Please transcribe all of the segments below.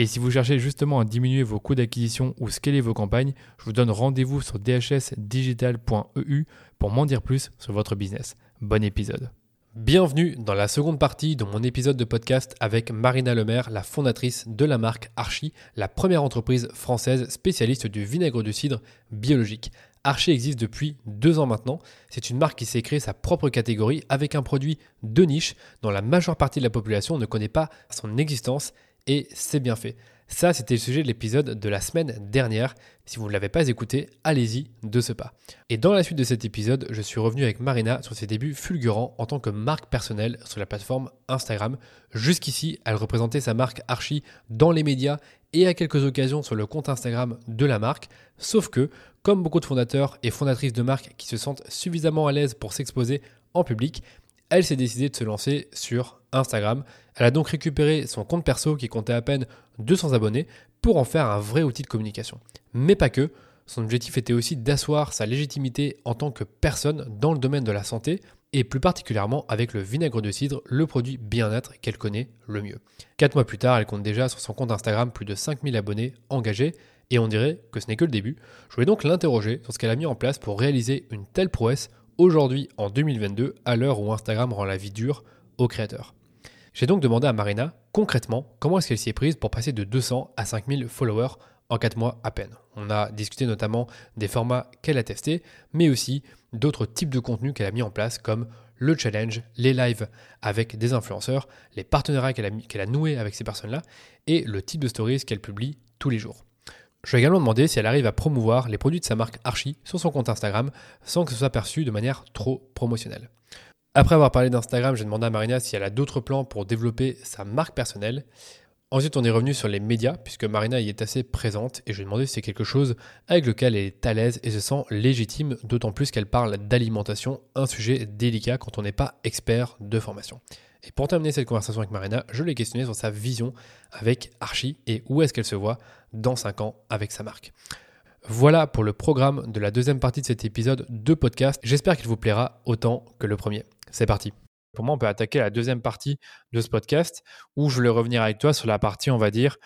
Et si vous cherchez justement à diminuer vos coûts d'acquisition ou scaler vos campagnes, je vous donne rendez-vous sur dhsdigital.eu pour m'en dire plus sur votre business. Bon épisode. Bienvenue dans la seconde partie de mon épisode de podcast avec Marina Lemaire, la fondatrice de la marque Archie, la première entreprise française spécialiste du vinaigre de cidre biologique. Archie existe depuis deux ans maintenant. C'est une marque qui s'est créée sa propre catégorie avec un produit de niche dont la majeure partie de la population ne connaît pas son existence et c'est bien fait. Ça, c'était le sujet de l'épisode de la semaine dernière. Si vous ne l'avez pas écouté, allez-y de ce pas. Et dans la suite de cet épisode, je suis revenu avec Marina sur ses débuts fulgurants en tant que marque personnelle sur la plateforme Instagram. Jusqu'ici, elle représentait sa marque Archie dans les médias et à quelques occasions sur le compte Instagram de la marque. Sauf que, comme beaucoup de fondateurs et fondatrices de marques qui se sentent suffisamment à l'aise pour s'exposer en public, elle s'est décidée de se lancer sur Instagram. Elle a donc récupéré son compte perso qui comptait à peine 200 abonnés pour en faire un vrai outil de communication. Mais pas que, son objectif était aussi d'asseoir sa légitimité en tant que personne dans le domaine de la santé et plus particulièrement avec le vinaigre de cidre, le produit bien-être qu'elle connaît le mieux. Quatre mois plus tard, elle compte déjà sur son compte Instagram plus de 5000 abonnés engagés et on dirait que ce n'est que le début. Je voulais donc l'interroger sur ce qu'elle a mis en place pour réaliser une telle prouesse aujourd'hui en 2022 à l'heure où Instagram rend la vie dure aux créateurs. J'ai donc demandé à Marina concrètement comment est-ce qu'elle s'y est prise pour passer de 200 à 5000 followers en 4 mois à peine. On a discuté notamment des formats qu'elle a testés, mais aussi d'autres types de contenus qu'elle a mis en place comme le challenge, les lives avec des influenceurs, les partenariats qu'elle a, a noués avec ces personnes-là et le type de stories qu'elle publie tous les jours. Je ai également demandé si elle arrive à promouvoir les produits de sa marque Archie sur son compte Instagram sans que ce soit perçu de manière trop promotionnelle. Après avoir parlé d'Instagram, j'ai demandé à Marina si elle a d'autres plans pour développer sa marque personnelle. Ensuite, on est revenu sur les médias, puisque Marina y est assez présente, et je lui ai demandé si c'est quelque chose avec lequel elle est à l'aise et se sent légitime, d'autant plus qu'elle parle d'alimentation, un sujet délicat quand on n'est pas expert de formation. Et pour terminer cette conversation avec Marina, je l'ai questionné sur sa vision avec Archie et où est-ce qu'elle se voit dans 5 ans avec sa marque. Voilà pour le programme de la deuxième partie de cet épisode de podcast. J'espère qu'il vous plaira autant que le premier. C'est parti. Pour moi, on peut attaquer la deuxième partie de ce podcast où je voulais revenir avec toi sur la partie, on va dire,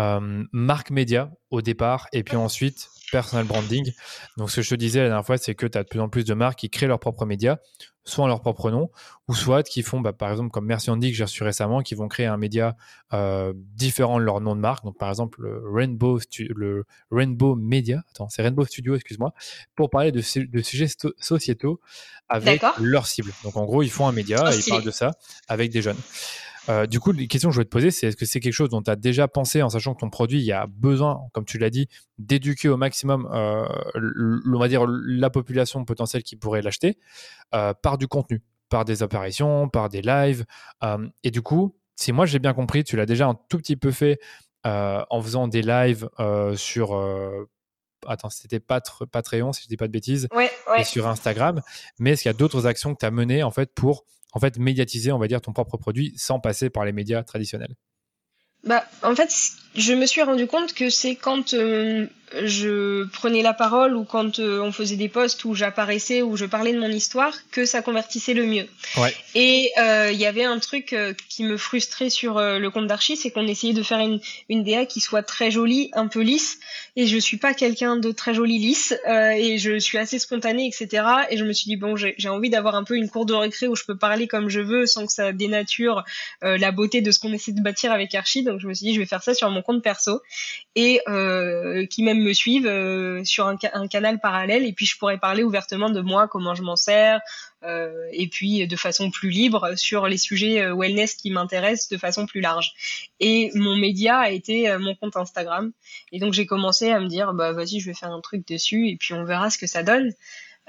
euh, marque média au départ et puis ensuite personal branding. Donc, ce que je te disais la dernière fois, c'est que tu as de plus en plus de marques qui créent leurs propres médias, soit en leur propre nom, ou soit qui font, bah, par exemple, comme Merci Andy que j'ai reçu récemment, qui vont créer un média euh, différent de leur nom de marque. Donc, par exemple, le Rainbow, le Rainbow Media, attends, c'est Rainbow Studio, excuse-moi, pour parler de, de sujets sociétaux avec leur cible. Donc, en gros, ils font un média et ils parlent de ça avec des jeunes. Euh, du coup, les questions que je voulais te poser, c'est est-ce que c'est quelque chose dont tu as déjà pensé en sachant que ton produit, il y a besoin, comme tu l'as dit, d'éduquer au maximum, euh, on va dire, la population potentielle qui pourrait l'acheter euh, par du contenu, par des apparitions, par des lives. et du coup, si moi j'ai bien compris, tu l'as déjà un tout petit peu fait en faisant des lives sur attends, c'était Patreon, si je dis pas de bêtises, et sur Instagram. Mais est-ce qu'il y a d'autres actions que tu as menées en fait pour en fait médiatiser, on va dire, ton propre produit sans passer par les médias traditionnels. Bah, en fait, je me suis rendu compte que c'est quand euh, je prenais la parole ou quand euh, on faisait des posts où j'apparaissais ou je parlais de mon histoire que ça convertissait le mieux. Ouais. Et euh, il y avait un truc qui me frustrait sur le compte d'Archie, c'est qu'on essayait de faire une, une DA qui soit très jolie, un peu lisse, et je suis pas quelqu'un de très joli lisse, et je suis assez spontanée, etc. Et je me suis dit bon, j'ai envie d'avoir un peu une cour de récré où je peux parler comme je veux sans que ça dénature la beauté de ce qu'on essaie de bâtir avec Archie. Donc je me suis dit je vais faire ça sur mon mon compte perso et qui même me suivent sur un, canal parallèle. Et puis je pourrais parler ouvertement de moi, comment je m'en sers, euh, et puis de façon plus libre sur les sujets euh, wellness qui m'intéressent de façon plus large. Et mon média a été euh, mon compte Instagram. Et donc j'ai commencé à me dire, bah vas-y, je vais faire un truc dessus et puis on verra ce que ça donne.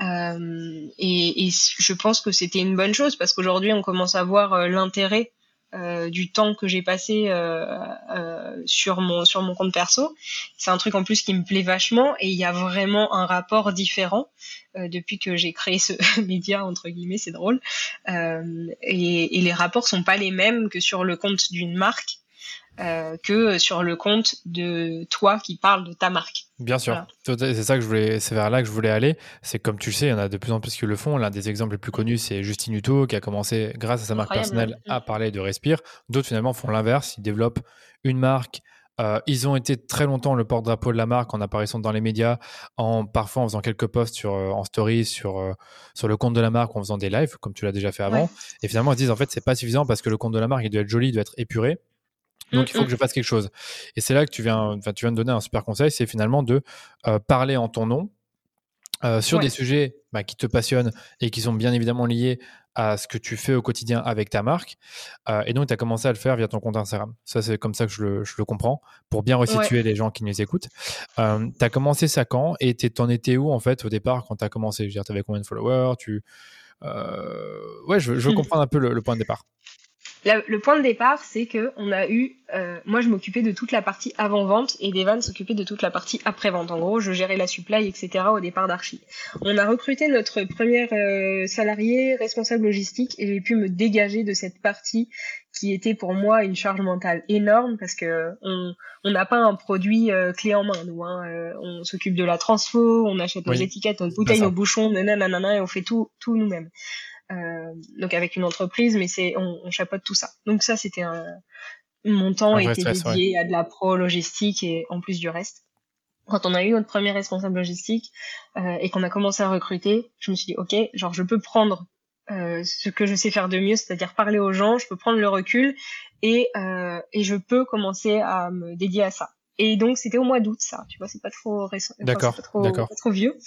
Euh, et, je pense que c'était une bonne chose parce qu'aujourd'hui on commence à voir l'intérêt euh, du temps que j'ai passé euh, euh, sur mon sur mon compte perso. C'est un truc en plus qui me plaît vachement et il y a vraiment un rapport différent depuis que j'ai créé ce média entre guillemets, c'est drôle. Et, et, les rapports sont pas les mêmes que sur le compte d'une marque euh, que sur le compte de toi qui parle de ta marque. Bien sûr, c'est ça que je voulais, c'est vers là que je voulais aller. C'est comme tu le sais, il y en a de plus en plus qui le font. L'un des exemples les plus connus, c'est Justine Hutto qui a commencé grâce à sa marque personnelle à mm. parler de Respire. D'autres finalement font l'inverse, ils développent une marque. Euh, ils ont été très longtemps le porte-drapeau de la marque en apparaissant dans les médias, en parfois en faisant quelques posts sur, euh, en story sur, sur le compte de la marque, en faisant des lives, comme tu l'as déjà fait avant. Et finalement, ils disent en fait, c'est pas suffisant parce que le compte de la marque, il doit être joli, il doit être épuré. Donc, il faut mm, que je mm. fasse quelque chose. Et c'est là que tu viens, tu viens de donner un super conseil, c'est finalement de euh, parler en ton nom euh, sur des sujets bah, qui te passionnent et qui sont bien évidemment liés à ce que tu fais au quotidien avec ta marque. Euh, et donc, tu as commencé à le faire via ton compte Instagram. Ça, c'est comme ça que je le, comprends, pour bien resituer les gens qui nous écoutent. tu as commencé ça quand Et tu en étais où, en fait, au départ, quand tu as commencé? Je veux dire, tu avais combien de followers? Tu... Ouais, je, veux comprendre un peu le point de départ le point de départ, c'est que on a eu, euh, moi je m'occupais de toute la partie avant vente et Devan s'occupait de toute la partie après vente. En gros, je gérais la supply, etc. au départ d'Archie. On a recruté notre première euh, salarié responsable logistique et j'ai pu me dégager de cette partie qui était pour moi une charge mentale énorme parce que on n'a pas un produit euh, clé en main nous. Hein. Euh, on s'occupe de la transfo, on achète nos étiquettes, nos bouteilles, nos bouchons, nanana, et on fait tout tout nous-mêmes. Euh, donc avec une entreprise, mais c'est on, on, chapeaute tout ça. Donc ça, c'était un mon temps était dédié à de la pro logistique et en plus du reste. Quand on a eu notre premier responsable logistique euh, et qu'on a commencé à recruter, je me suis dit ok, genre je peux prendre euh, ce que je sais faire de mieux, c'est-à-dire parler aux gens, je peux prendre le recul et, euh, et je peux commencer à me dédier à ça. Et donc c'était au mois d'août ça, tu vois, c'est pas trop récent, d'accord, pas, trop, pas trop vieux.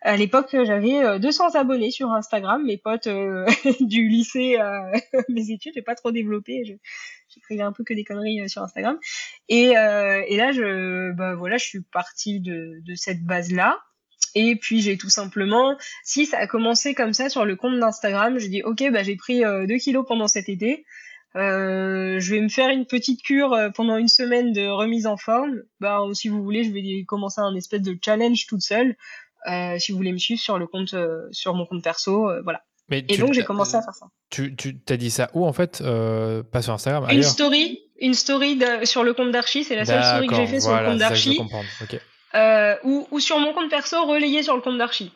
À l'époque, j'avais 200 euh, abonnés sur Instagram, mes potes euh, du lycée, euh, mes études, j'ai pas trop développé, j'écrivais un peu que des conneries euh, sur Instagram. Et, et là, je, bah voilà, je suis partie de, de cette base là. Et puis j'ai tout simplement, si ça a commencé comme ça sur le compte d'Instagram, j'ai dit ok, bah j'ai pris 2 kilos pendant cet été. Euh, je vais me faire une petite cure euh, pendant une semaine de remise en forme. Bah, si vous voulez, je vais commencer un espèce de challenge toute seule. Euh, si vous voulez me suivre sur le compte, euh, sur mon compte perso, voilà. Mais et donc j'ai commencé à faire ça. Tu, tu t'as dit ça où en fait Pas sur Instagram. Une story, une story sur le compte d'Archie. C'est la seule story que j'ai fait sur le compte d'Archie. ou, ou sur mon compte perso relayé sur le compte d'Archie.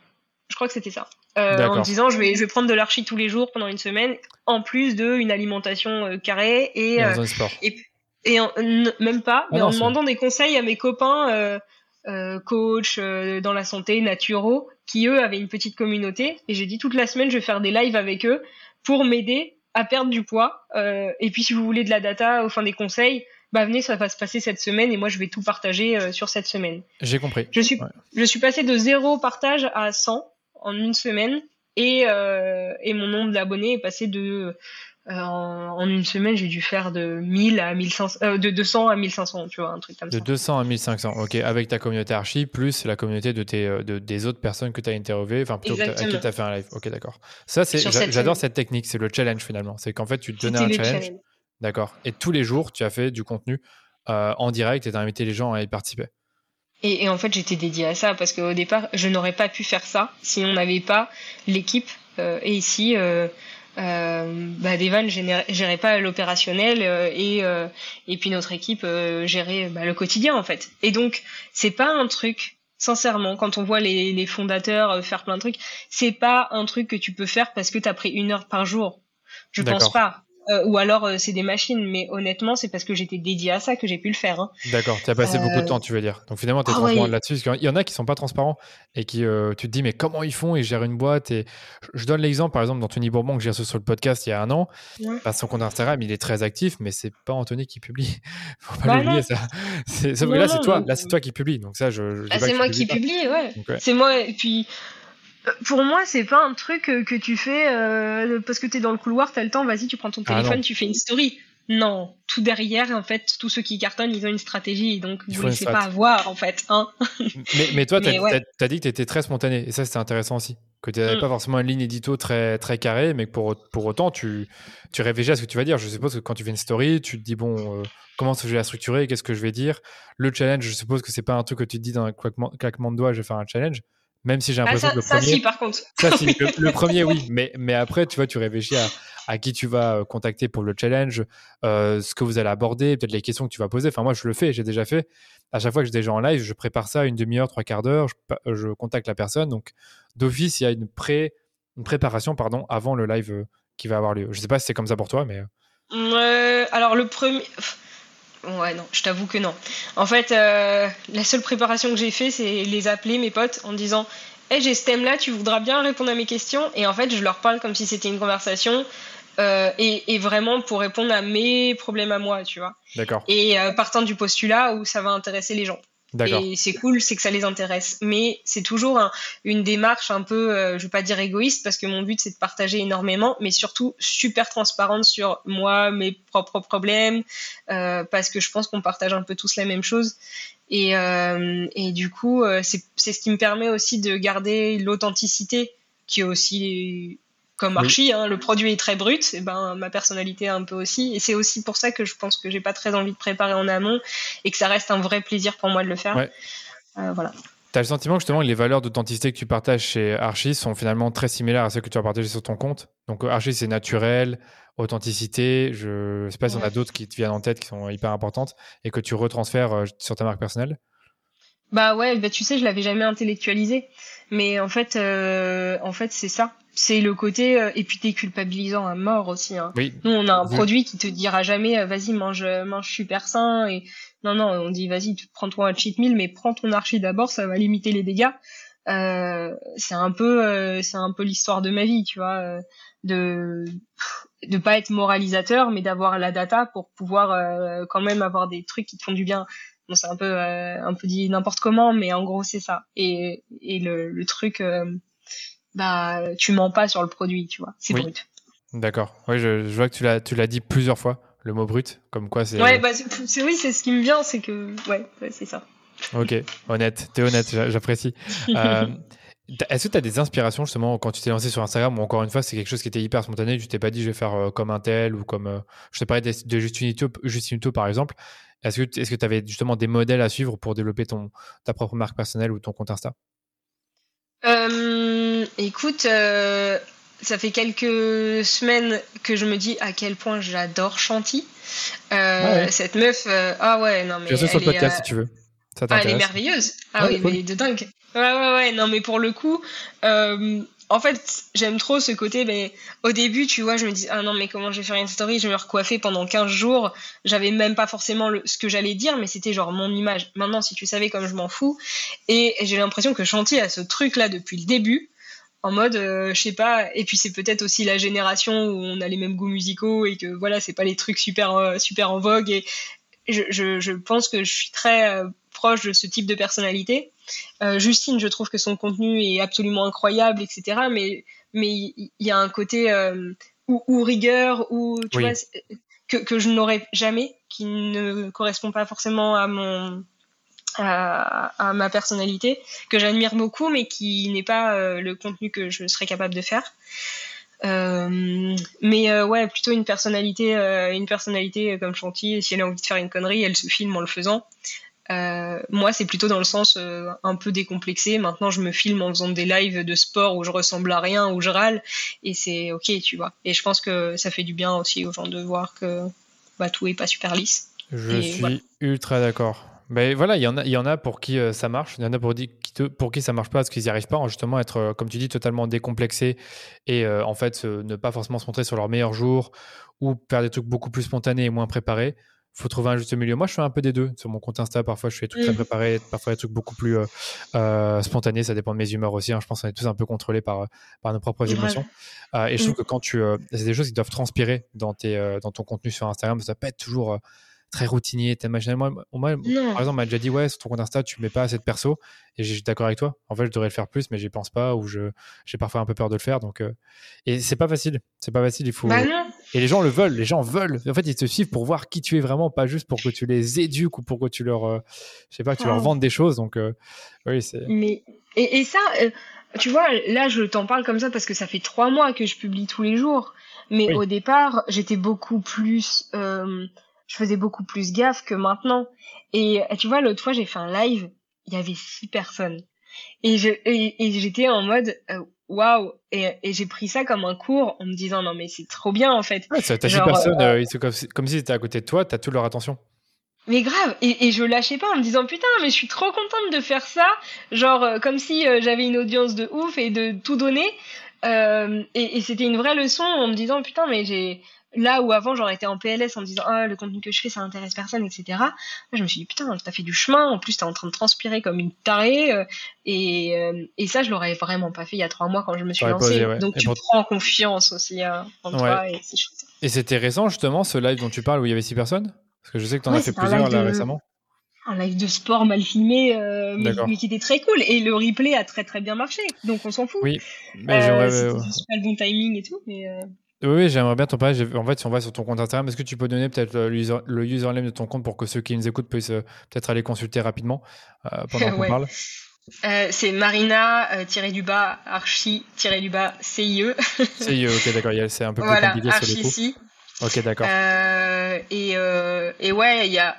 Je crois que c'était ça. Euh, en disant je vais je vais prendre de l'archi tous les jours pendant une semaine en plus de une alimentation euh, carrée et euh, et, et même pas ah mais en demandant des conseils à mes copains euh, coach dans la santé naturaux qui eux avaient une petite communauté et j'ai dit toute la semaine je vais faire des lives avec eux pour m'aider à perdre du poids et puis si vous voulez de la data au fin des conseils bah venez, ça va se passer cette semaine et moi je vais tout partager sur cette semaine. J'ai compris. Je suis, je suis passé de zéro partage à 100 en une semaine et, euh, et mon nombre d'abonnés est passé de euh, en, une semaine, j'ai dû faire de 1000 à 1500, euh, de 200 à 1500, tu vois, un truc comme ça. De 200 à 1500, ok, avec ta communauté Archie, plus la communauté de tes, de, des autres personnes que tu as interviewées, enfin, plutôt à qui tu as fait un live. Ok, d'accord. Ça, c'est, j'adore cette technique, c'est le challenge finalement. C'est qu'en fait, tu te donnais un challenge. D'accord. Et tous les jours, tu as fait du contenu en direct et tu as invité les gens à y participer. Et, en fait, j'étais dédiée à ça parce qu'au départ, je n'aurais pas pu faire ça si on n'avait pas l'équipe. Euh, et ici, euh, euh, bah, Devan gérait pas l'opérationnel euh, et euh, et puis notre équipe euh, gérait bah, le quotidien en fait. Et donc, c'est pas un truc. Sincèrement, quand on voit les, les fondateurs faire plein de trucs, c'est pas un truc que tu peux faire parce que tu as pris une heure par jour. Je pense pas. Euh, ou alors euh, c'est des machines, mais honnêtement, c'est parce que j'étais dédié à ça que j'ai pu le faire. Hein. D'accord, tu as passé beaucoup de euh, temps, tu veux dire. Donc finalement, tu es ah transparent là-dessus. Parce qu'il y en a qui sont pas transparents et qui, tu te dis, mais comment ils font Ils gèrent une boîte. Et je donne l'exemple, par exemple, d'Anthony Bourbon que j'ai reçu sur le podcast il y a un an. Bah, son compte Instagram, il est très actif, mais c'est pas Anthony qui publie. Faut pas bah l'oublier, ça. là, c'est toi. Là, c'est toi qui publie. Donc ça, je. Ah, c'est moi qui publie, ouais. C'est moi. Et puis pour moi, c'est pas un truc que tu fais euh, parce que t'es dans le couloir, t'as le temps, vas-y, tu prends ton ah téléphone, tu fais une story. Non, tout derrière, en fait, tous ceux qui cartonnent, ils ont une stratégie, donc vous ne laissez pas avoir, en fait. Hein mais, mais, toi, tu as, dit que tu étais très spontané, et ça, c'était intéressant aussi. Que tu n'avais mm. pas forcément une ligne édito très, très carrée, mais que pour, pour autant, tu, tu réfléchis à ce que tu vas dire. Je suppose que quand tu fais une story, tu te dis, bon, euh, comment je vais la structurer, qu'est-ce que je vais dire? Le challenge, je suppose que c'est pas un truc que tu te dis dans un claquement de doigts, je vais faire un challenge. Même si j'ai ah, l'impression que le ça, premier. si, par contre. Ça, si, le, premier, oui. Mais, mais après, tu vois, tu réfléchis à, qui tu vas euh, contacter pour le challenge, euh, ce que vous allez aborder, peut-être les questions que tu vas poser. Enfin, moi, je le fais, j'ai déjà fait. À chaque fois que j'ai des gens en live, je prépare ça une demi-heure, trois quarts d'heure, je, contacte la personne. Donc, d'office, il y a une, pré, une préparation pardon, avant le live euh, qui va avoir lieu. Je sais pas si c'est comme ça pour toi, mais. alors, le premier. Ouais, non, je t'avoue que non. En fait, euh, la seule préparation que j'ai fait, c'est les appeler, mes potes, en disant Hey, j'ai ce thème-là, tu voudras bien répondre à mes questions? Et en fait, je leur parle comme si c'était une conversation. Euh, et, vraiment pour répondre à mes problèmes à moi, tu vois. D'accord. Et euh, partant du postulat où ça va intéresser les gens. Et c'est cool, c'est que ça les intéresse. Mais c'est toujours une démarche un peu, euh, je veux pas dire égoïste, parce que mon but c'est de partager énormément, mais surtout super transparente sur moi, mes propres problèmes, euh, parce que je pense qu'on partage un peu tous la même chose. Et, euh, et du coup, c'est ce qui me permet aussi de garder l'authenticité, qui est aussi comme Archie, hein, le produit est très brut, et ben ma personnalité un peu aussi. Et c'est aussi pour ça que je pense que j'ai pas très envie de préparer en amont et que ça reste un vrai plaisir pour moi de le faire. Euh, voilà. Tu as le sentiment justement que les valeurs d'authenticité que tu partages chez Archie sont finalement très similaires à celles que tu as partagées sur ton compte? Donc Archie, c'est naturel, authenticité. Je ne sais pas si on a d'autres qui te viennent en tête qui sont hyper importantes et que tu retransfères euh, sur ta marque personnelle? Bah ouais, bah tu sais, je l'avais jamais intellectualisé, mais en fait, euh, en fait, c'est ça c'est le côté euh, et puis t'es culpabilisant à mort aussi. Hein. Oui. Nous on a un produit qui te dira jamais euh, vas-y mange mange super sain et non non on dit vas-y prends-toi un cheat meal mais prends ton archi d'abord ça va limiter les dégâts. Euh, c'est un peu euh, c'est un peu l'histoire de ma vie tu vois de de pas être moralisateur mais d'avoir la data pour pouvoir quand même avoir des trucs qui te font du bien. Bon, c'est un peu un peu dit n'importe comment mais en gros c'est ça et et le, le truc bah tu mens pas sur le produit, tu vois, c'est brut. D'accord. Oui, je, vois que tu l'as, tu l'as dit plusieurs fois, le mot brut, comme quoi c'est. Ouais, bah, c'est, oui, c'est ce qui me vient, c'est que, ouais, c'est ça. Ok, honnête, t'es honnête, j'apprécie. euh, est-ce que tu as des inspirations justement quand tu t'es lancé sur Instagram? Ou encore une fois c'est quelque chose qui était hyper spontané, tu t'es pas dit je vais faire euh, comme un tel ou comme euh, je t'ai parlé de, de Justin par exemple. Est-ce que tu avais justement des modèles à suivre pour développer ton ta propre marque personnelle ou ton compte Insta? Euh, écoute, euh, ça fait quelques semaines que je me dis à quel point j'adore Chanty. Euh, cette meuf, ah ouais, non mais. Je sur le podcast si tu veux. ah, elle est merveilleuse. Ah oui, mais de dingue. Ouais, ouais, ouais. Non, mais pour le coup, en fait, j'aime trop ce côté, mais au début, tu vois, je me dis, ah non, mais comment je vais faire une story? Je vais me recoiffer pendant 15 jours. J'avais même pas forcément ce que j'allais dire, mais c'était genre mon image. Maintenant, si tu savais comme je m'en fous. Et j'ai l'impression que Chanty a ce truc-là depuis le début, en mode, euh, je sais pas, et puis c'est peut-être aussi la génération où on a les mêmes goûts musicaux et que voilà, c'est pas les trucs super, euh, super en vogue. Et je, je, je, pense que je suis très euh, proche de ce type de personnalité. Euh, Justine, je trouve que son contenu est absolument incroyable, etc. Mais mais il y, a un côté euh, ou, rigueur ou tu vois que, que je n'aurais jamais, qui ne correspond pas forcément à mon à, ma personnalité, que j'admire beaucoup, mais qui n'est pas euh, le contenu que je serais capable de faire. mais ouais, plutôt une personnalité, une personnalité comme Chanty. Si elle a envie de faire une connerie, elle se filme en le faisant. Euh, moi, c'est plutôt dans le sens euh, un peu décomplexé. Maintenant, je me filme en faisant des lives de sport où je ressemble à rien, où je râle, et c'est ok, tu vois. Et je pense que ça fait du bien aussi aux gens de voir que bah, tout est pas super lisse. Je suis ultra d'accord. Ben voilà, il y en a, il y en a pour qui ça marche, il y en a pour, qui pour qui ça marche pas parce qu'ils n'y arrivent pas, justement être, comme tu dis, totalement décomplexé et en fait ne pas forcément se montrer sur leur meilleur jour ou faire des trucs beaucoup plus spontanés et moins préparés faut trouver un juste milieu. Moi, je fais un peu des deux. Sur mon compte Insta, parfois, je fais des trucs très mm. préparés, parfois des trucs beaucoup plus euh, euh, spontanés. Ça dépend de mes humeurs aussi. Hein. Je pense qu'on est tous un peu contrôlés par, par nos propres émotions. Euh, et je trouve mm. que quand tu. c'est des choses qui doivent transpirer dans, tes, dans ton contenu sur Instagram. Ça peut être toujours très routinier. Moi, moi par exemple, on m'a déjà dit Ouais, sur ton compte Insta, tu mets pas assez de perso. Et j'ai d'accord avec toi. En fait, je devrais le faire plus, mais j'y pense pas ou j'ai parfois un peu peur de le faire. Donc, Et c'est pas facile. C'est pas facile. Il faut. Bah et les gens le veulent, les gens veulent. En fait, ils te suivent pour voir qui tu es vraiment, pas juste pour que tu les éduques ou pour que tu leur, euh, je sais pas, que tu leur vendes des choses. Donc, euh, oui, c'est. Mais et, et ça, euh, tu vois, là, je t'en parle comme ça parce que ça fait trois mois que je publie tous les jours. Mais au départ, j'étais beaucoup plus, je faisais beaucoup plus gaffe que maintenant. Et tu vois, l'autre fois, j'ai fait un live, il y avait six personnes. Et je et, j'étais en mode waouh. Et, et j'ai pris ça comme un cours en me disant non mais c'est trop bien en fait. Ouais, t'as six personnes euh, euh comme, comme, si c'était à côté de toi t'as toute leur attention. Mais grave. Et, et je lâchais pas en me disant putain mais je suis trop contente de faire ça. Genre euh, comme si euh, j'avais une audience de ouf et de tout donner. Et, et c'était une vraie leçon en me disant putain mais j'ai là où avant j'aurais été en PLS en me disant ah le contenu que je fais ça intéresse personne etc je me suis dit putain t'as fait du chemin en plus t'es en train de transpirer comme une tarée euh, et, euh, et ça je l'aurais vraiment pas fait il y a trois mois quand je me suis lancée donc tu prends confiance aussi hein, en toi et c'est chouette et c'était récent justement ce live dont tu parles où il y avait six personnes? Parce que je sais que t'en as fait plusieurs là récemment un live de sport mal filmé, euh, mais, qui était très cool. Et le replay a très très bien marché, donc on s'en fout. Oui, mais. C'était pas le bon timing et tout, mais. Oui, j'aimerais bien t'en parler. En fait, si on va sur ton compte Instagram, est-ce que tu peux donner peut-être le, username de ton compte pour que ceux qui nous écoutent puissent euh, peut-être aller consulter rapidement euh, pendant qu'on parle? Euh, c'est Marina tiré du bas archi tiré du bas CIE. CIE, ok d'accord, c'est un peu plus compliqué sur le coup. Ok d'accord. et, et ouais, il y a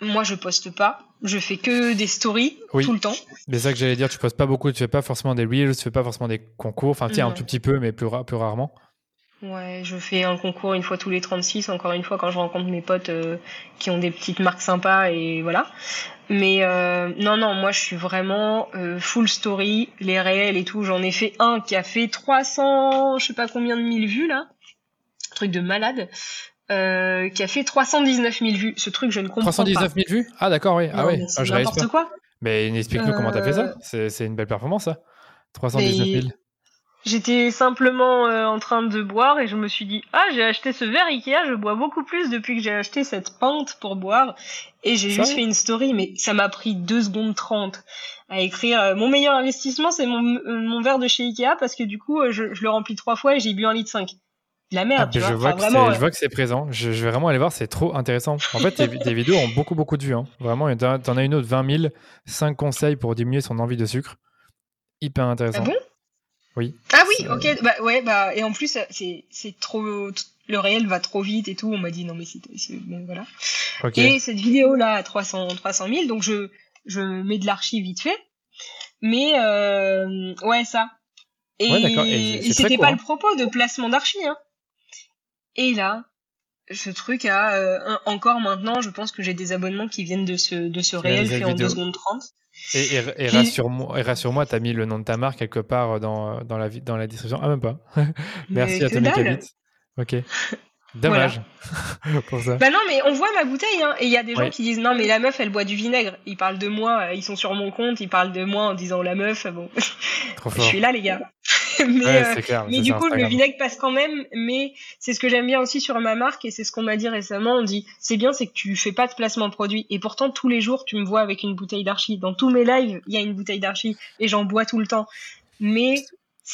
moi je poste pas, je fais que des stories tout le temps. C'est ça que j'allais dire, tu postes pas beaucoup, tu fais pas forcément des reels, tu fais pas forcément des concours, enfin tiens un tout petit peu mais plus, plus rarement. Ouais, je fais un concours une fois tous les 36, encore une fois quand je rencontre mes potes euh, qui ont des petites marques sympas et voilà. Mais euh, non, non, moi je suis vraiment euh, full story, les réels et tout. J'en ai fait un qui a fait 300, je sais pas combien de mille vues là, truc de malade, qui a fait 319 000 vues. Ce truc, je ne comprends 319 000 vues? Ah d'accord, oui. ah oui, ah, n'importe quoi. Mais explique-nous comment t'as fait ça. C'est une belle performance ça. 319 000. J'étais simplement euh, en train de boire et je me suis dit ah j'ai acheté ce verre Ikea, je bois beaucoup plus depuis que j'ai acheté cette pinte pour boire et j'ai juste fait une story mais ça m'a pris 2 secondes 30 à écrire euh, mon meilleur investissement c'est mon, euh, mon verre de chez Ikea parce que du coup je, je le remplis trois fois et j'ai bu un litre 5 la merde. Ah, tu je, vois je vois que c'est présent. Je, vais vraiment aller voir, c'est trop intéressant. En fait, tes, vidéos ont beaucoup, beaucoup de vues. Hein. Vraiment, t'en as une autre, 20 000, 5 conseils pour diminuer son envie de sucre. Hyper intéressant. Ah bon? Oui. Ah oui, ok. Bah ouais, bah et en plus c'est trop le réel va trop vite et tout. On m'a dit non mais c'est bon voilà. Et cette vidéo là à 300 300 000, donc je je mets de l'archive vite fait. Mais euh, ouais ça. Et, et, c'était pas le propos de placement d'archives. Hein. Et là, ce truc a euh, encore maintenant, je pense que j'ai des abonnements qui viennent de ce de ce réel fait en 2 secondes 30. Et, et, rassure-moi, rassure tu as mis le nom de ta marque quelque part dans, dans, la, dans la description. Ah, même pas. Merci à Tommy Cabit. Ok. Dommage pour ça. Bah non, mais on voit ma bouteille, hein, et il y a des gens qui disent non, mais la meuf, elle boit du vinaigre. Ils parlent de moi, euh, ils sont sur mon compte, ils parlent de moi en disant la meuf. Bon, je suis là, les gars. mais, euh, mais du coup, le vinaigre passe quand même. Mais c'est ce que j'aime bien aussi sur ma marque, et c'est ce qu'on m'a dit récemment. On dit c'est bien, c'est que tu fais pas de placement de produit, et pourtant tous les jours, tu me vois avec une bouteille d'archi. Dans tous mes lives, il y a une bouteille d'archi, et j'en bois tout le temps. Mais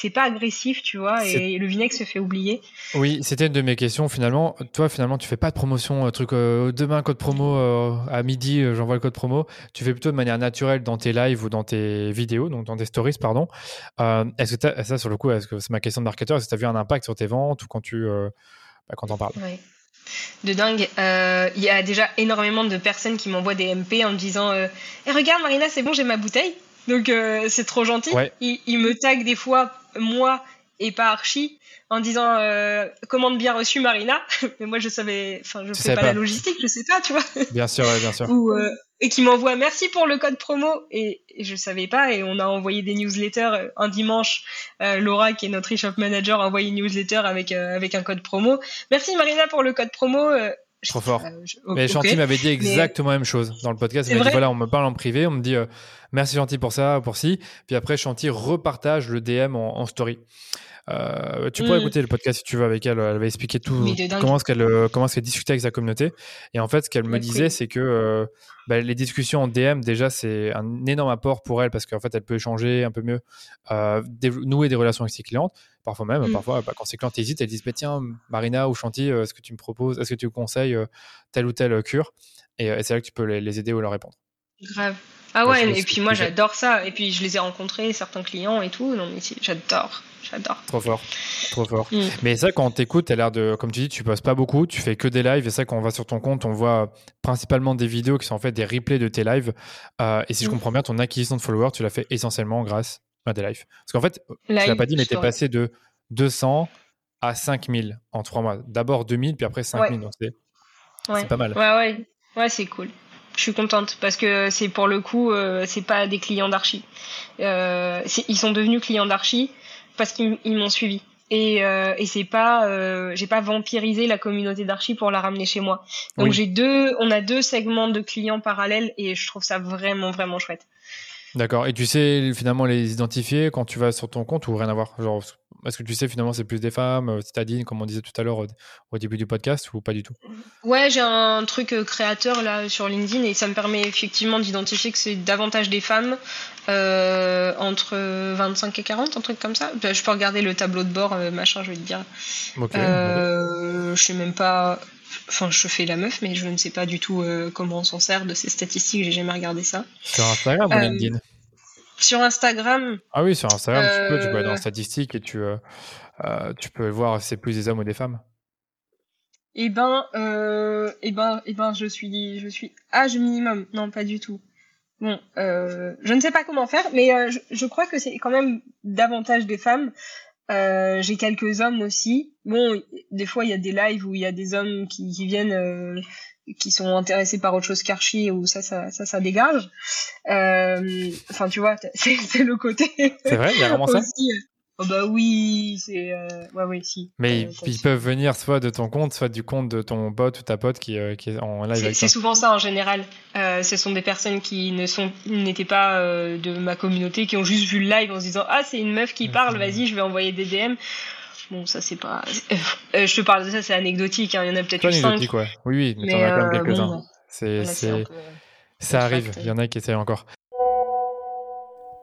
c'est pas agressif, tu vois, et le vinaigre se fait oublier. Oui, c'était une de mes questions finalement. Toi, finalement, tu fais pas de promotion, euh, truc euh, demain code promo euh, à midi, j'envoie le code promo. Tu fais plutôt de manière naturelle dans tes lives ou dans tes vidéos, donc dans tes stories, pardon. est-ce que ça, sur le coup, est-ce que c'est ma question de marketeur, est-ce que tu as vu un impact sur tes ventes ou quand tu bah, quand en parles? Oui. De dingue. Il y a déjà énormément de personnes qui m'envoient des MP en me disant eh, Regarde, Marina, c'est bon, j'ai ma bouteille. Donc c'est trop gentil. Il, il, me tag des fois moi et pas Archie en disant euh, commande bien reçue Marina. Mais moi je savais enfin je fais pas, la logistique je sais pas tu vois. Bien sûr bien sûr. Ou, euh, et qui m'envoie merci pour le code promo. Et, et, je savais pas et on a envoyé des newsletters euh, un dimanche Laura qui est notre e-shop manager a envoyé une newsletter avec avec un code promo. Merci Marina pour le code promo Trop fort. mais Chanty m'avait dit exactement la même chose dans le podcast. Il m'a dit voilà, on me parle en privé, on me dit merci Chanty pour ça, pour ci. Puis après, Chanty repartage le DM en story. Euh, tu pourrais mm. écouter le podcast si tu veux avec elle. Elle va expliquer tout comment est-ce qu'elle euh, comment qu'elle discutait avec sa communauté. Et en fait, ce qu'elle me disait, c'est que euh, bah, les discussions en DM déjà c'est un énorme apport pour elle parce qu'en fait, elle peut échanger un peu mieux, nouer des relations avec ses clientes. Parfois même, mm. parfois bah, quand ses clientes hésitent, elles disent bah, tiens Marina ou Chanty, est-ce que tu me proposes, est-ce que tu me conseilles telle ou telle cure? Et, c'est là que tu peux les, aider ou leur répondre. Grave. Ah ouais, et puis moi j'adore ça. Et puis je les ai rencontrés, certains clients et tout. Non mais j'adore. J'adore. Trop fort. Trop fort. Mm. Mais ça, quand t'écoutes, t'as l'air de, comme tu dis, tu passes pas beaucoup, tu fais que des lives. Et ça, quand on va sur ton compte, on voit principalement des vidéos qui sont en fait des replays de tes lives. Euh, et si je mm. comprends bien, ton acquisition de followers, tu l'as fait essentiellement grâce à des lives. Parce qu'en fait, tu l'as pas dit, mais t'es passé de 200 à 5000 en trois mois. D'abord 2000, puis après 5000. Donc c'est pas mal. Ouais, ouais. Ouais, c'est cool je suis contente parce que c'est pour le coup euh, c'est pas des clients d'archi euh, ils sont devenus clients d'archi parce qu'ils m'ont suivi. Et, euh, et c'est pas, euh, j'ai pas vampirisé la communauté d'archi pour la ramener chez moi. Donc j'ai deux, on a deux segments de clients parallèles et je trouve ça vraiment vraiment chouette. D'accord. Et tu sais finalement les identifier quand tu vas sur ton compte ou rien à voir Genre, est-ce que tu sais finalement c'est plus des femmes, euh, citadines, comme on disait tout à l'heure au, début du podcast ou pas du tout? Ouais, j'ai un truc euh, créateur là sur LinkedIn et ça me permet effectivement d'identifier que c'est davantage des femmes euh, entre 25 et 40, un truc comme ça. Bah, je peux regarder le tableau de bord, machin, je vais te dire. Ok. Je sais même pas. Enfin, je fais la meuf, mais je ne sais pas du tout comment on s'en sert de ces statistiques. J'ai jamais regardé ça. Sur Instagram ou LinkedIn? Sur Instagram. Ah oui, sur Instagram, tu peux, tu peux aller dans euh, statistiques et tu, euh, euh, tu peux voir si c'est plus des hommes ou des femmes. Eh ben, euh, eh ben, eh ben, je suis, je suis âge minimum. Non, pas du tout. Bon, euh, je ne sais pas comment faire, mais je, je, crois que c'est quand même davantage des femmes. J'ai quelques hommes aussi. Bon, des fois il y a des lives où il y a des hommes qui, qui viennent qui sont intéressés par autre chose qu'Archie ou ça, ça, ça, ça dégage. Euh, enfin, tu vois, c'est le côté. C'est vrai, il y a vraiment ça. Oh bah oui, c'est euh, ouais oui si. Mais euh, ils, peuvent venir soit de ton compte, soit du compte de ton pote ou ta pote qui, qui est en live. C'est souvent ça en général. ce sont des personnes qui ne sont n'étaient pas de ma communauté, qui ont juste vu le live en se disant ah c'est une meuf qui parle, vas-y je vais envoyer des DM. Bon, ça c'est pas. Euh, je te parle de ça, c'est anecdotique. Hein. Il y en a peut-être eu anecdotique, ouais. Oui, oui, mais, t'en as quand même euh, quelques-uns. c'est, c'est... Ça arrive. Il y en a qui essayent encore.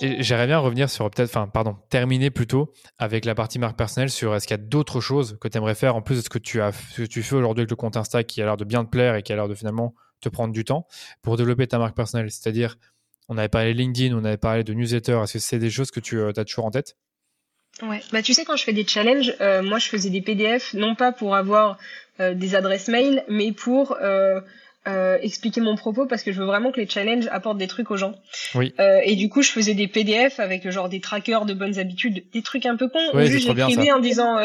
J'aimerais bien revenir sur peut-être, enfin, pardon, terminer plutôt avec la partie marque personnelle sur est-ce qu'il y a d'autres choses que tu aimerais faire en plus de ce que tu as, que tu fais aujourd'hui avec le compte Insta qui a l'air de bien te plaire et qui a l'air de finalement te prendre du temps pour développer ta marque personnelle? C'est-à-dire on avait parlé de LinkedIn, on avait parlé de newsletter. Est-ce que c'est des choses que tu euh, as toujours en tête? Ouais, bah tu sais quand je fais des challenges, euh, moi je faisais des PDF non pas pour avoir euh, des adresses mail, mais pour expliquer mon propos parce que je veux vraiment que les challenges apportent des trucs aux gens. Oui. et du coup je faisais des PDF avec genre des trackers de bonnes habitudes, des trucs un peu cons. Juste j'écrivais en disant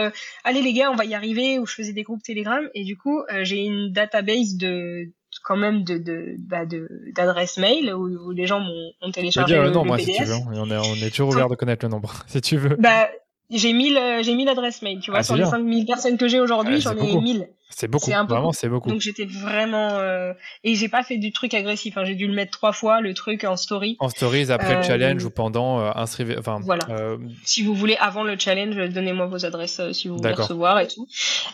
allez les gars on va y arriver ou je faisais des groupes Telegram et du coup j'ai une database de quand même de de bah d'adresse mail où, où, les gens m'ont téléchargé le, nom, moi, Si tu veux. On est, on est toujours ouvert de connaître le nombre, si tu veux. Bah, j'ai 1000 j'ai 1000 adresses mail, tu vois, Ah, sur les bien. 5000 personnes que j'ai aujourd'hui, j'en ai beaucoup. 1000. C'est beaucoup. C'est un peu Vraiment, c'est beaucoup. Donc j'étais vraiment euh, et j'ai pas fait du truc agressif, hein. j'ai dû le mettre trois fois le truc en story. En stories, après le Euh, challenge ou pendant, euh, inscrivez. Enfin, Voilà. euh, Si vous voulez avant le challenge, donnez-moi vos adresses si vous voulez recevoir et tout.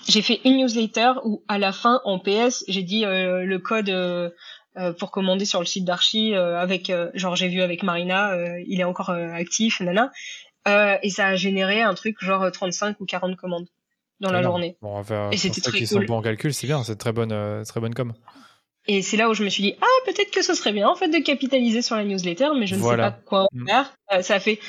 J'ai fait une newsletter où à la fin en PS, j'ai dit le code pour commander sur le site d'Archie avec genre j'ai vu avec Marina, il est encore actif, nana. Et ça a généré un truc genre 35 ou 40 commandes dans la énorme. journée. Bon, enfin, Et c'était très cool. sont bons en calcul, c'est bien, c'est très bonne, euh, très bonne com. Et c'est là où je me suis dit ah peut-être que ce serait bien en fait de capitaliser sur la newsletter, mais je ne Voilà. sais pas quoi en Mm. faire. Euh, ça fait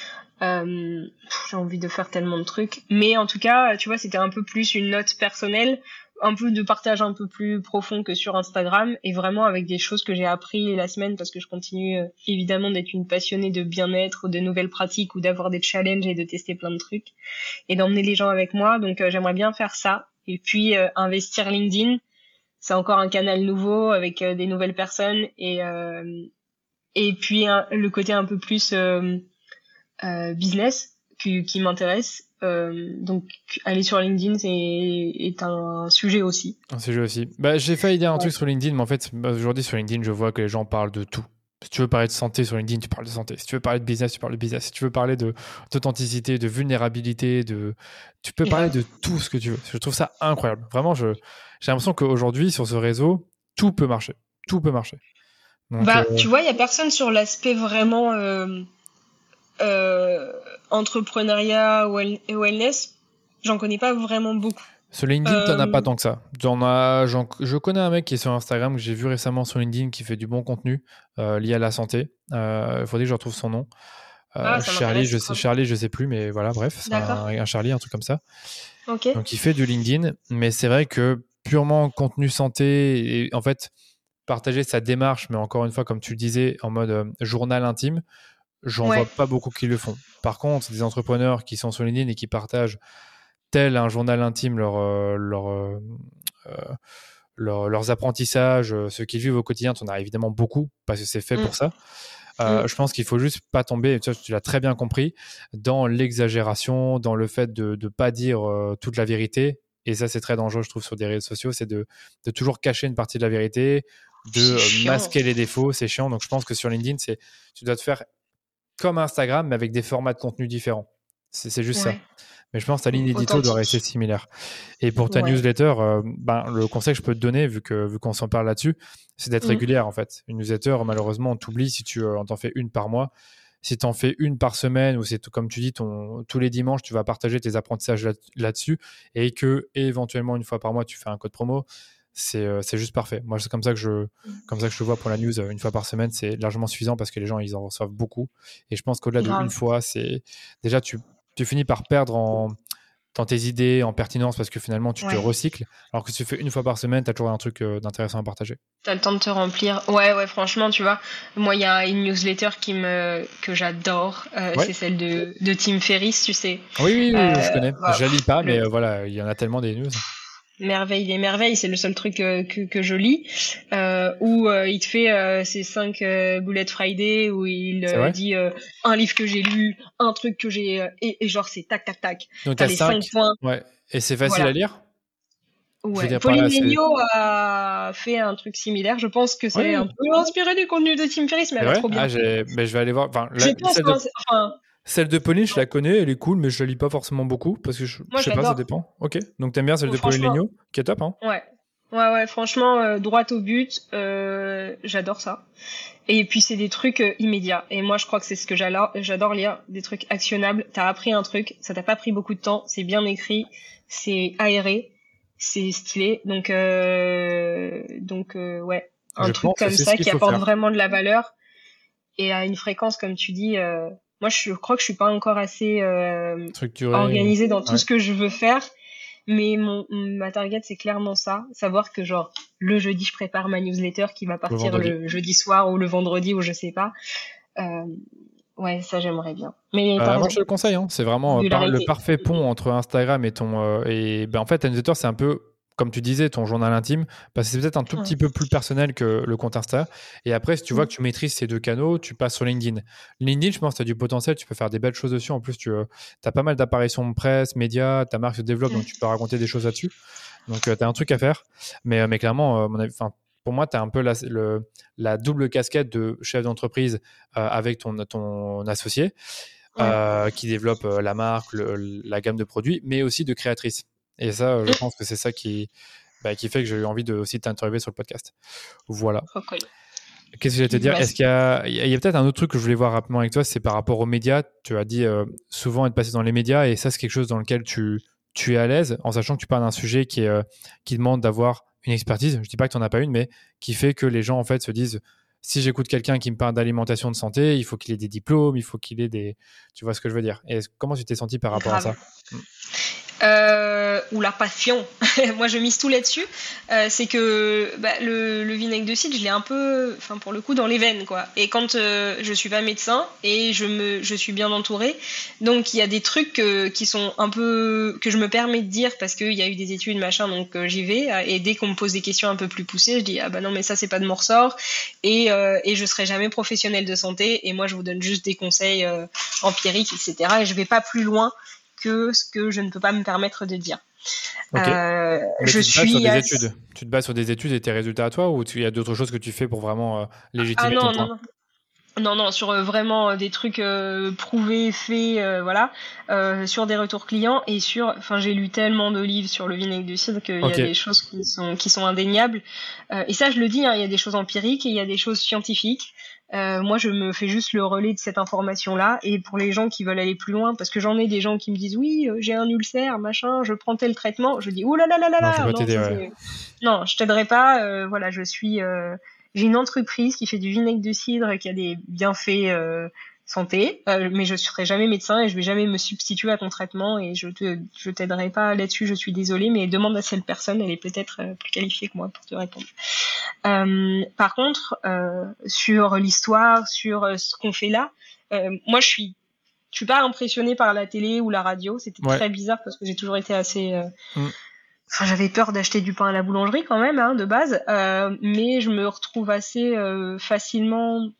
euh, j'ai envie de faire tellement de trucs, mais en tout cas tu vois c'était un peu plus une note personnelle, un peu de partage un peu plus profond que sur Instagram et vraiment avec des choses que j'ai appris la semaine parce que je continue euh, évidemment d'être une passionnée de bien-être ou de nouvelles pratiques ou d'avoir des challenges et de tester plein de trucs et d'emmener les gens avec moi. Donc euh, j'aimerais bien faire ça et puis euh, investir LinkedIn c'est encore un canal nouveau avec des nouvelles personnes et et puis le côté un peu plus business qui m'intéresse Euh, donc aller sur LinkedIn c'est est un sujet aussi Un sujet aussi. Bah, j'ai failli dire un truc sur LinkedIn, mais en fait, bah, aujourd'hui sur LinkedIn, je vois que les gens parlent de tout. Si tu veux parler de santé sur LinkedIn, tu parles de santé. Si tu veux parler de business, tu parles de business. Si tu veux parler d'authenticité, de vulnérabilité, de, tu peux parler de tout ce que tu veux. Je trouve ça incroyable. Vraiment, je, j'ai l'impression qu'aujourd'hui sur ce réseau, tout peut marcher. Tout peut marcher. Donc, bah euh, tu vois il y a personne sur l'aspect vraiment euh, euh, entrepreneuriat well- wellness j'en connais pas vraiment beaucoup Sur LinkedIn, t'en as Euh, pas tant que ça. As, je connais un mec qui est sur Instagram que j'ai vu récemment sur LinkedIn qui fait du bon contenu euh, lié à la santé. Il faudrait que je retrouve son nom. Ah, Charlie, je sais. Charlie, je sais plus, mais voilà, bref, un, un Charlie, un truc comme ça. Donc il fait du LinkedIn, mais c'est vrai que purement contenu santé et en fait partager sa démarche, mais encore une fois, comme tu le disais, en mode euh, journal intime, j'en Ouais. vois pas beaucoup qui le font. Par contre, des entrepreneurs qui sont sur LinkedIn et qui partagent tel un journal intime leur, euh, leur, euh, euh, leur- leurs apprentissages, ce qu'ils vivent au quotidien, tu en as évidemment beaucoup parce que c'est fait Mm. pour ça. Euh, Mm. Je pense qu'il faut juste pas tomber, tu, tu l'as très bien compris, dans l'exagération, dans le fait de ne pas dire toute la vérité. Et ça, c'est très dangereux, je trouve, sur des réseaux sociaux, c'est de, de toujours cacher une partie de la vérité, de masquer les défauts, c'est chiant. Donc je pense que sur LinkedIn, c'est tu dois te faire comme Instagram, mais avec des formats de contenu différents. C'est c'est juste ça. Mais je pense que ta ligne édito doit rester similaire. Et pour ta Ouais. newsletter, euh, ben, le conseil que je peux te donner, vu que vu qu'on s'en parle là-dessus, c'est d'être Mm. régulière en fait. Une newsletter, malheureusement, on t'oublie si tu euh, en t'en fais une par mois. Si tu en fais une par semaine, ou c'est comme tu dis, ton, tous les dimanches, tu vas partager tes apprentissages là- là-dessus, et que éventuellement une fois par mois, tu fais un code promo, c'est euh, c'est juste parfait. Moi, c'est comme ça que je comme ça que je le vois pour la news. euh, Une fois par semaine, c'est largement suffisant parce que les gens, ils en reçoivent beaucoup. Et je pense qu'au-delà d'une fois, c'est déjà tu, tu finis par perdre en dans tes idées, en pertinence, parce que finalement, tu te recycles. Alors que si tu fais une fois par semaine, tu as toujours un truc euh, d'intéressant à partager. T'as le temps de te remplir. Ouais, ouais, franchement, tu vois, moi, il y a une newsletter qui me que j'adore. euh, Ouais. C'est celle de, de Tim Ferriss, tu sais. Oui, oui, oui, Euh, je connais. voilà. Je la lis pas, mais voilà, il y en a tellement des news. Merveille des merveilles, c'est le seul truc euh, que, que je lis. Euh, où euh, il te fait ses 5 Bullet Friday, où il dit un livre que j'ai lu, un truc que j'ai. et, et genre, c'est tac, tac, tac. Donc, T'as les 5. 5 points. Ouais. Et c'est facile Voilà. à lire? Ouais. Pauline Legnaud a fait un truc similaire. Je pense que c'est Ouais. un peu inspiré du contenu de Tim Ferriss, mais elle est trop bien. ah, mais je vais aller voir. Enfin, la- je pense, de, enfin, celle de Pauline, je la connais, elle est cool, mais je la lis pas forcément beaucoup parce que je, Moi, je sais pas, ça dépend. Ok. Donc, t'aimes bien celle de Pauline Legnaud, qui est top, hein Ouais. Ouais, ouais, franchement, euh, droit au but, euh, j'adore ça. Et puis, c'est des trucs euh, immédiats. Et moi, je crois que c'est ce que j'adore, j'adore lire, des trucs actionnables. T'as appris un truc, ça t'a pas pris beaucoup de temps, c'est bien écrit, c'est aéré, c'est stylé. Donc, euh, donc euh, ouais, un Je truc comme ça qui apporte faire. vraiment de la valeur et à une fréquence, comme tu dis. euh, moi, je crois que je suis pas encore assez euh, organisée dans tout ouais. ce que je veux faire. Mais mon, ma target, c'est clairement ça. Savoir que, genre, le jeudi, je prépare ma newsletter qui va partir le, jeudi soir ou le vendredi ou je sais pas. Euh, ouais, ça, j'aimerais bien. Mais Euh, moi, je te le conseille. hein. C'est vraiment euh, par- le parfait pont entre Instagram et ton. euh, et ben, en fait, ta newsletter, c'est un peu comme tu disais, ton journal intime, parce que c'est peut-être un tout petit peu plus personnel que le compte Insta. Et après, si tu vois mm. que tu maîtrises ces deux canaux, tu passes sur LinkedIn. LinkedIn, je pense que tu as du potentiel, tu peux faire des belles choses dessus. En plus, tu as pas mal d'apparitions de presse, médias, ta marque se développe, donc tu peux raconter des choses là-dessus. Donc, tu as un truc à faire. Mais, mais clairement, mon pour moi, tu as un peu la, la, double casquette de chef d'entreprise avec ton, ton associé. Euh, qui développe euh, la marque, la gamme de produits, mais aussi de créatrice. Et ça, je pense que c'est ça qui, bah, qui fait que j'ai eu envie de aussi t'interviewer sur le podcast. Voilà. Qu'est-ce que je vais te dire? Est-ce qu'il y a, il y a peut-être un autre truc que je voulais voir rapidement avec toi, c'est par rapport aux médias. Tu as dit euh, souvent être passé dans les médias, et ça, c'est quelque chose dans lequel tu, tu es à l'aise, en sachant que tu parles d'un sujet qui, est, qui demande d'avoir une expertise. Je dis pas que tu n'en as pas une, mais qui fait que les gens en fait se disent si j'écoute quelqu'un qui me parle d'alimentation de santé, il faut qu'il ait des diplômes, il faut qu'il ait des. Tu vois ce que je veux dire? Et comment tu t'es senti par rapport à ça? Euh, ou la passion. Moi, je mise tout là-dessus. Euh, c'est que bah, le, vinaigre de cidre, je l'ai un peu, enfin pour le coup, dans les veines, quoi. Et quand euh, je suis pas médecin et je me, je suis bien entourée, donc il y a des trucs qui sont un peu que je me permets de dire parce qu'il y a eu des études machin, donc j'y vais. Et dès qu'on me pose des questions un peu plus poussées, je dis ah bah non mais ça c'est pas de mon ressort et et je serai jamais professionnel de santé et moi je vous donne juste des conseils empiriques etc. Et je vais pas plus loin que ce que je ne peux pas me permettre de dire. Euh, je tu suis. Sur des études. Tu te bases sur des études et tes résultats à toi ou il y a d'autres choses que tu fais pour vraiment euh, légitimer ah, non, non, non. Non, non, sur euh, vraiment des trucs prouvés, faits, voilà, sur des retours clients et sur, enfin, j'ai lu tellement de livres sur le vinaigre de cidre qu'il y a des choses qui sont qui sont indéniables. et ça, je le dis, hein, il y a des choses empiriques et il y a des choses scientifiques. Euh, moi, je me fais juste le relais de cette information-là. Et pour les gens qui veulent aller plus loin, parce que j'en ai des gens qui me disent oui, euh, j'ai un ulcère, machin, je prends tel traitement, je dis ouh là là là là là. Non, non, je t'aiderai pas. Euh, voilà, je suis, j'ai une entreprise qui fait du vinaigre de cidre et qui a des bienfaits santé, euh, mais je serai jamais médecin et je vais jamais me substituer à ton traitement et je te, je t'aiderai pas là-dessus. Je suis désolée, mais demande à cette personne, elle est peut-être euh, plus qualifiée que moi pour te répondre. Euh, par contre, euh, sur l'histoire, sur ce qu'on fait là, moi je suis, je suis pas impressionnée par la télé ou la radio. C'était très bizarre parce que j'ai toujours été assez mm. Enfin, j'avais peur d'acheter du pain à la boulangerie quand même, hein, de base, euh, mais je me retrouve assez euh, facilement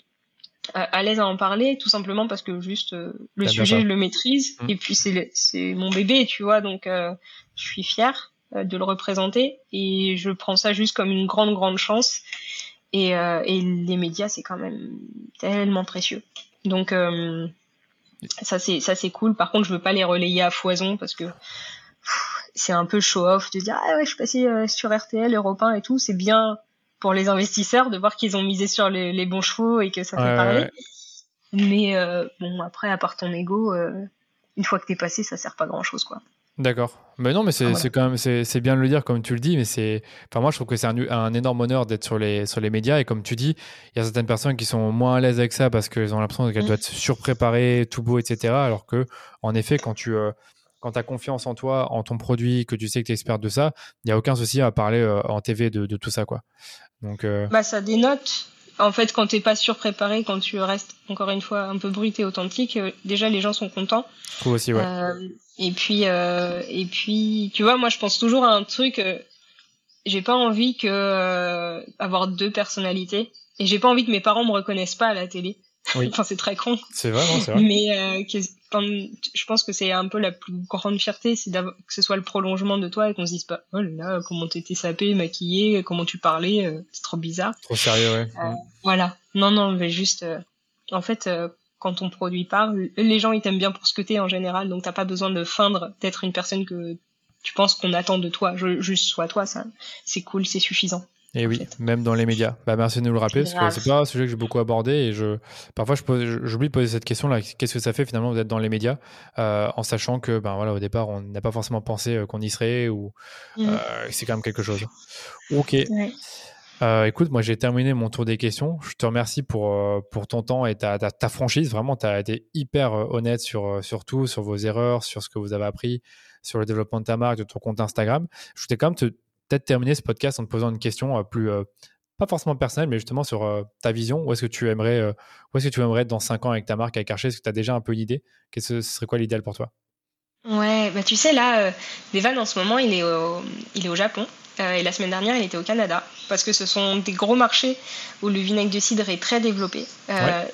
à l'aise à en parler tout simplement parce que juste euh, le sujet je le maîtrise mmh. et puis c'est c'est mon bébé tu vois donc euh, je suis fière euh, de le représenter et je prends ça juste comme une grande grande chance. Et, et les médias c'est quand même tellement précieux. Donc ça c'est ça c'est cool. Par contre je veux pas les relayer à foison parce que c'est un peu show off de dire ah ouais je suis passé sur RTL Europe 1 et tout. C'est bien pour les investisseurs de voir qu'ils ont misé sur les, bons chevaux et que ça fait parler. Mais euh, bon, après, à part ton ego, euh, une fois que t'es passé, ça sert pas grand chose, quoi. D'accord. Mais non, mais c'est ah, quand même c'est bien de le dire comme tu le dis, mais c'est enfin moi je trouve que c'est un, un, énorme honneur d'être sur les sur les médias et comme tu dis, il y a certaines personnes qui sont moins à l'aise avec ça parce qu'elles ont l'impression qu'elles mm. doivent être surpréparées, tout beau, etc. Alors que en effet, quand tu euh, quand tu as confiance en toi, en ton produit, que tu sais que tu es expert de ça, il n'y a aucun souci à parler en TV de, de, tout ça. quoi. Donc, euh, bah, ça dénote. En fait, quand t'es pas surpréparé, quand tu restes encore une fois un peu brut et authentique, euh, déjà les gens sont contents. Je trouve aussi, ouais. Euh, et puis, et puis, tu vois, moi je pense toujours à un truc. j'ai pas envie que avoir deux personnalités, et j'ai pas envie que mes parents me reconnaissent pas à la télé. Oui. enfin, c'est très con. C'est vrai, c'est vrai. Mais je pense que c'est un peu la plus grande fierté, c'est que ce soit le prolongement de toi et qu'on se dise pas, oh là là, comment t'étais sapé, maquillé, comment tu parlais, euh, c'est trop bizarre. Trop sérieux, ouais. Euh, voilà. Non, non, mais juste, euh, en fait, quand ton produit parle, les gens ils t'aiment bien pour ce que t'es en général, donc t'as pas besoin de feindre d'être une personne que tu penses qu'on attend de toi. Je, juste sois toi, ça, c'est cool, c'est suffisant. Et oui, même dans les médias. Bah, merci de nous le rappeler, parce que c'est pas un sujet que j'ai beaucoup abordé. Et je, parfois, j'oublie de poser cette question-là. Qu'est-ce que ça fait finalement d'être dans les médias, euh, en sachant que, ben voilà, au départ, on n'a pas forcément pensé euh, qu'on y serait, ou mm. euh, c'est quand même quelque chose. Ok. écoute, moi j'ai terminé mon tour des questions. Je te remercie pour, pour ton temps et ta, ta, franchise. Vraiment, tu as été hyper honnête sur, sur tout, sur vos erreurs, sur ce que vous avez appris, sur le développement de ta marque, de ton compte Instagram. Je voulais quand même te, peut-être terminer ce podcast en te posant une question euh, plus, euh, pas forcément personnelle, mais justement sur euh, ta vision. Où est-ce que tu aimerais, où est-ce que tu aimerais être dans 5 ans avec ta marque, avec Archer? Est-ce que tu as déjà un peu une idée? Qu'est-ce que ce serait quoi l'idéal pour toi? Ouais, bah tu sais là, Devan en ce moment il est au, il est au Japon. Et la semaine dernière, il était au Canada, parce que ce sont des gros marchés où le vinaigre de cidre est très développé.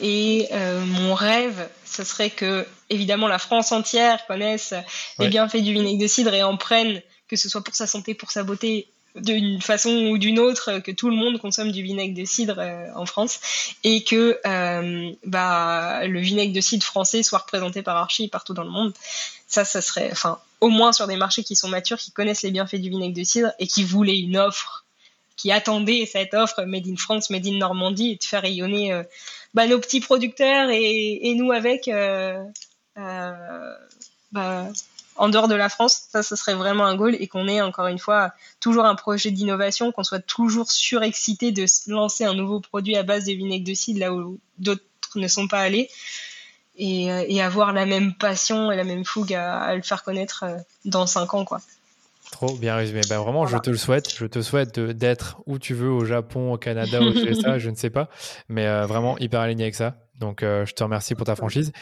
Et mon rêve, ce serait que, évidemment, la France entière connaisse les bienfaits du vinaigre de cidre et en prenne, que ce soit pour sa santé, pour sa beauté, d'une façon ou d'une autre que tout le monde consomme du vinaigre de cidre euh, en France et que euh, bah, le vinaigre de cidre français soit représenté par Archie partout dans le monde. Ça, ça serait, enfin, au moins sur des marchés qui sont matures, qui connaissent les bienfaits du vinaigre de cidre et qui voulaient une offre, qui attendaient cette offre Made in France, Made in Normandie et de faire rayonner euh, bah, nos petits producteurs et, nous avec. Euh, bah, en dehors de la France, ça, ce serait vraiment un goal et qu'on ait encore une fois toujours un projet d'innovation, qu'on soit toujours surexcité de lancer un nouveau produit à base de vinaigre de cidre là où d'autres ne sont pas allés et, euh, avoir la même passion et la même fougue à, le faire connaître euh, dans cinq ans, quoi. Trop bien résumé. Ben vraiment, je te le souhaite. Je te souhaite d'être où tu veux, au Japon, au Canada, aux USA, je ne sais pas, mais euh, vraiment hyper aligné avec ça. Donc, je te remercie pour ta franchise.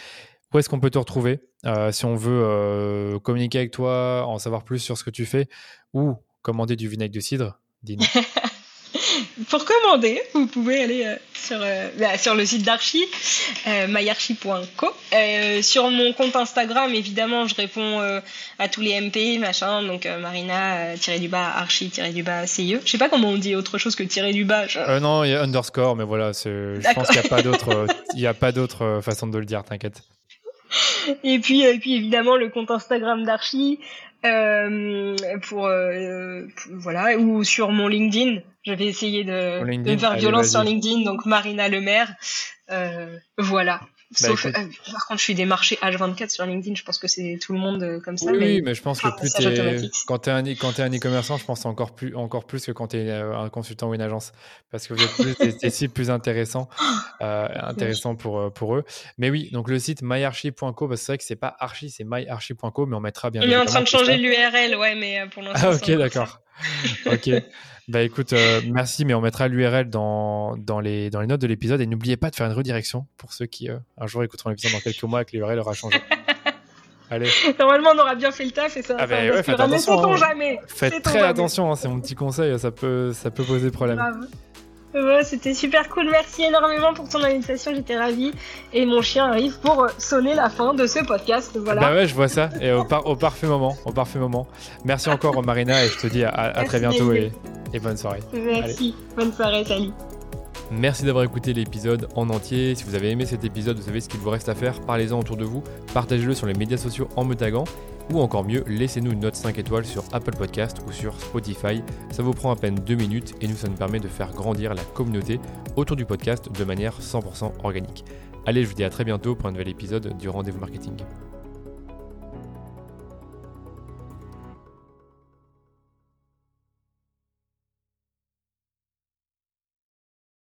Où est-ce qu'on peut te retrouver euh, si on veut euh, communiquer avec toi, en savoir plus sur ce que tu fais ou commander du vinaigre de cidre Dis-nous. Pour commander, vous pouvez aller euh, sur, bah, sur le site d'Archie, myarchie.co. sur mon compte Instagram, évidemment, je réponds à tous les MP, machin, donc Marina, tiré du bas, Archie, tiré du bas, CIE. Je sais pas comment on dit autre chose que tiré du bas. non, il y a underscore, mais voilà, je pense qu'il n'y a pas d'autre façon de le dire, t'inquiète et puis, et puis évidemment le compte Instagram d'Archie euh, pour, euh, voilà ou sur mon LinkedIn. J'avais essayé de, de faire violence sur LinkedIn, donc Marina Lemaire. Euh, voilà. Bah, euh, par contre, je suis démarché H24 sur LinkedIn. Je pense que c'est tout le monde euh, comme ça. Oui, mais, je pense que plus es, quand tu es un, e-commerçant, je pense encore plus, encore plus que quand tu es euh, un consultant ou une agence. Parce que vous êtes plus, des, sites plus intéressants, intéressants pour, pour eux. Mais oui, donc le site myarchi.co, parce que c'est vrai que c'est pas archi, c'est myarchi.co, mais on mettra bien. On est en train de changer l'URL, ouais, mais pour l'instant. Ah, ok, d'accord. Ok. Bah écoute, euh, merci, mais on mettra l'URL dans, dans, les, dans les notes de l'épisode. Et n'oubliez pas de faire une redirection pour ceux qui, euh, un jour, écouteront l'épisode dans quelques mois et que l'URL aura changé. Allez. Normalement, on aura bien fait le taf et ça ah bah, ouais, faites attention, hein. jamais. Faites très attention, hein, c'est mon petit conseil, ça peut, ça peut poser problème. Ouais, c'était super cool. Merci énormément pour ton invitation. J'étais ravie. Et mon chien arrive pour sonner la fin de ce podcast. Voilà. Bah ouais, je vois ça. Et au, au parfait moment. Au parfait moment. Merci encore, Marina. Et je te dis à, très bientôt et, et, bonne soirée. Merci. Bonne soirée. Salut. Merci d'avoir écouté l'épisode en entier. Si vous avez aimé cet épisode, vous savez ce qu'il vous reste à faire. Parlez-en autour de vous. Partagez-le sur les médias sociaux en me taguant ou encore mieux, laissez-nous une note 5 étoiles sur Apple Podcast ou sur Spotify. Ça vous prend à peine 2 minutes et nous, ça nous permet de faire grandir la communauté autour du podcast de manière 100% organique. Allez, je vous dis à très bientôt pour un nouvel épisode du Rendez-vous Marketing.